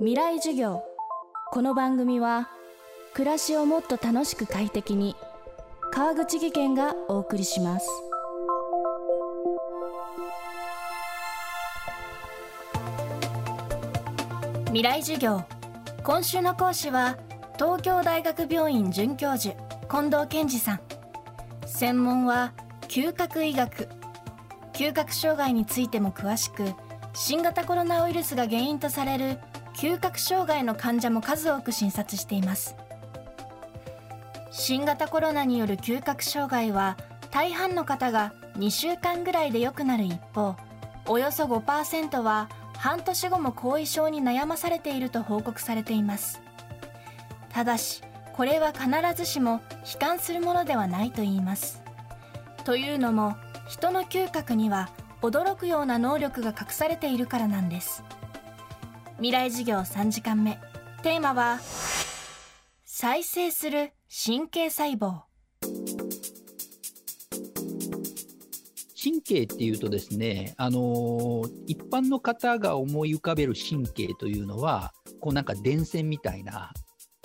未来授業。この番組は暮らしをもっと楽しく快適に川口義賢がお送りします。未来授業。今週の講師は東京大学病院准教授近藤健二さん。専門は嗅覚医学。嗅覚障害についても詳しく新型コロナウイルスが原因とされる嗅覚障害の患者も数多く診察しています。新型コロナによる嗅覚障害は大半の方が2週間ぐらいで良くなる一方およそ5%は半年後も後遺症に悩まされていると報告されています。ただしこれは必ずしも悲観するものではないといいます。というのも人の嗅覚には驚くような能力が隠されているからなんです。未来授業3時間目テーマは再生する神経細胞神経っていうとですね、あの、一般の方が思い浮かべる神経というのはこうなんか電線みたいな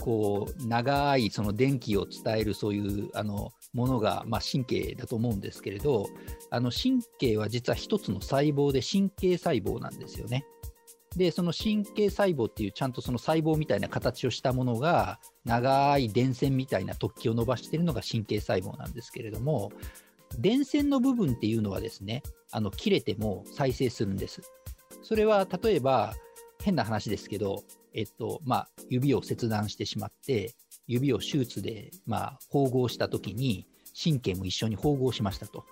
こう長いその電気を伝えるそういうあのものが、まあ、神経だと思うんですけれどあの神経は実は一つの細胞で神経細胞なんですよね。でその神経細胞っていうちゃんとその細胞みたいな形をしたものが長い電線みたいな突起を伸ばしているのが神経細胞なんですけれども電線の部分っていうのはですねあの切れても再生するんです。それは例えば変な話ですけど、えっとまあ、指を切断してしまって指を手術で、まあ、縫合したときに、神経も一緒に縫合しましたと。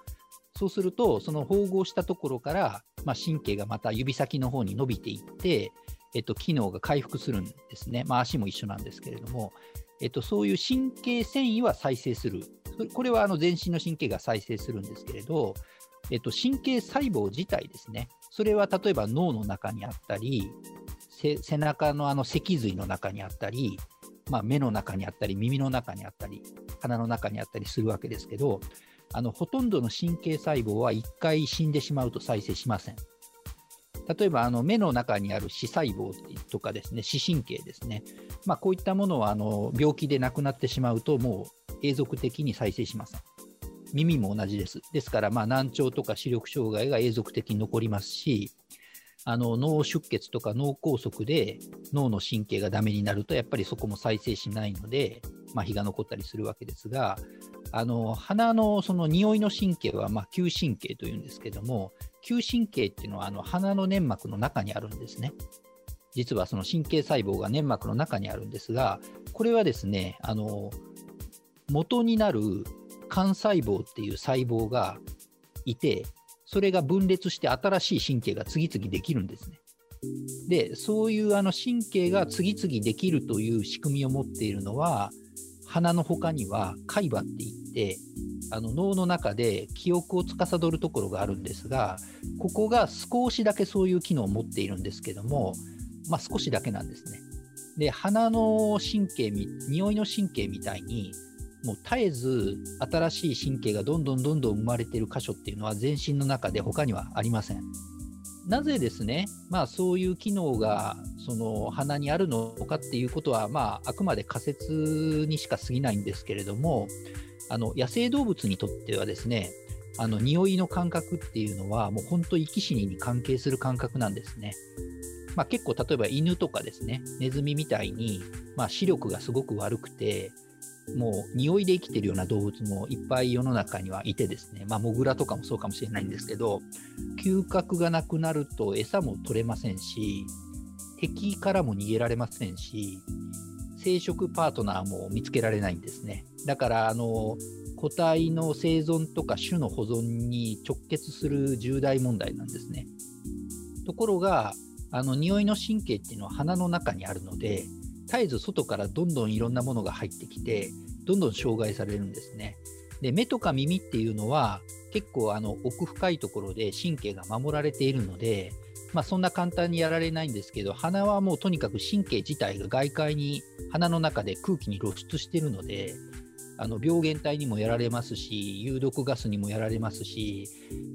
そうすると、その縫合したところから、まあ、神経がまた指先の方に伸びていって、えっと、機能が回復するんですね。まあ、足も一緒なんですけれども、えっと、そういう神経繊維は再生する。これはあの全身の神経が再生するんですけれど、えっと、神経細胞自体ですね。それは例えば脳の中にあったり、背中のあの脊髄の中にあったり、まあ、目の中にあったり耳の中にあったり鼻の中にあったりするわけですけどあのほとんどの神経細胞は1回死んでしまうと再生しません。例えばあの目の中にある視細胞とかですね視神経ですね、まあ、こういったものはあの病気で亡くなってしまうともう永続的に再生しません。耳も同じです。ですからまあ難聴とか視力障害が永続的に残りますしあの脳出血とか脳梗塞で脳の神経がダメになるとやっぱりそこも再生しないので麻痺が残ったりするわけですがあの鼻のその匂いの神経はまあ嗅神経というんですけども嗅神経っていうのはあの鼻の粘膜の中にあるんですね。実はその神経細胞が粘膜の中にあるんですがこれはですねあの元になる幹細胞っていう細胞がいてそれが分裂して新しい神経が次々できるんですね。で、そういうあの神経が次々できるという仕組みを持っているのは、鼻の他には海馬って言って、あの脳の中で記憶を司るところがあるんですが、ここが少しだけそういう機能を持っているんですけども、まあ、少しだけなんですね。で、鼻の神経、匂いの神経みたいに、もう絶えず新しい神経がどんどんどんどん生まれてる箇所っていうのは全身の中で他にはありません。なぜですね、まあ、そういう機能がその鼻にあるのかっていうことは、まあ、あくまで仮説にしか過ぎないんですけれどもあの野生動物にとってはですねあの匂いの感覚っていうのはもう本当生き死にに関係する感覚なんですね。まあ、結構例えば犬とかですねネズミみたいに、まあ、視力がすごく悪くてもう匂いで生きてるような動物もいっぱい世の中にはいてですね、まあ、モグラとかもそうかもしれないんですけど、嗅覚がなくなると餌も取れませんし、敵からも逃げられませんし、生殖パートナーも見つけられないんですね。だから、あの、個体の生存とか種の保存に直結する重大問題なんですね。ところが、あの匂いの神経っていうのは鼻の中にあるので、絶えず外からどんどんいろんなものが入ってきて、どんどん障害されるんですね。で目とか耳っていうのは結構あの奥深いところで神経が守られているので、まあ、そんな簡単にやられないんですけど鼻はもうとにかく神経自体が外界に鼻の中で空気に露出しているのであの病原体にもやられますし有毒ガスにもやられますし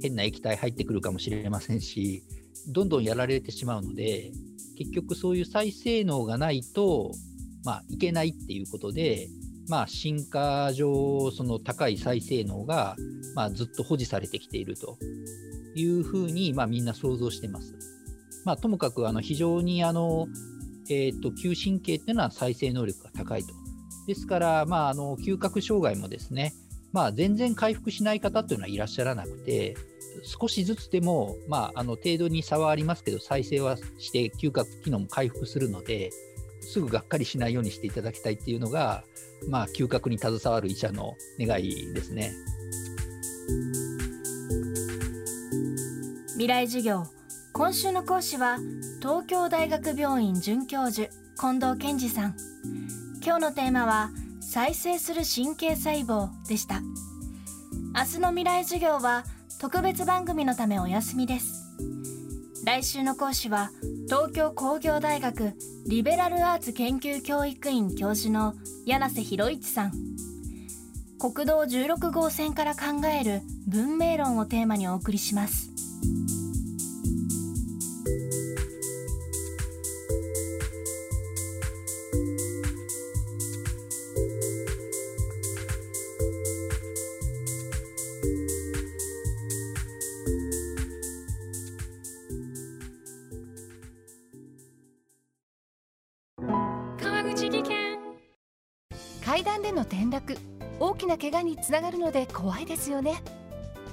変な液体入ってくるかもしれませんしどんどんやられてしまうので結局そういう再性能がないと、まあ、いけないっていうことで、まあ、進化上、その高い再性能が、まあ、ずっと保持されてきていると。いうふうに、まあ、みんな想像してます。まあ、ともかくあの非常にあの、えーと、嗅神経っていうのは再生能力が高いと。ですから、まあ、あの嗅覚障害もですね、まあ、全然回復しない方っていうのはいらっしゃらなくて、少しずつでも、まあ、あの程度に差はありますけど、再生はして嗅覚機能も回復するので、すぐがっかりしないようにしていただきたいっていうのが、まあ、嗅覚に携わる医者の願いですね。未来授業今週の講師は東京大学病院准教授近藤健二さん。今日のテーマは再生する神経細胞でした。明日の未来授業は特別番組のためお休みです。来週の講師は東京工業大学リベラルアーツ研究教育院教授の柳瀬博一さん。国道16号線から考える文明論をテーマにお送りします。階段での転落。大きな怪我につながるので怖いですよね。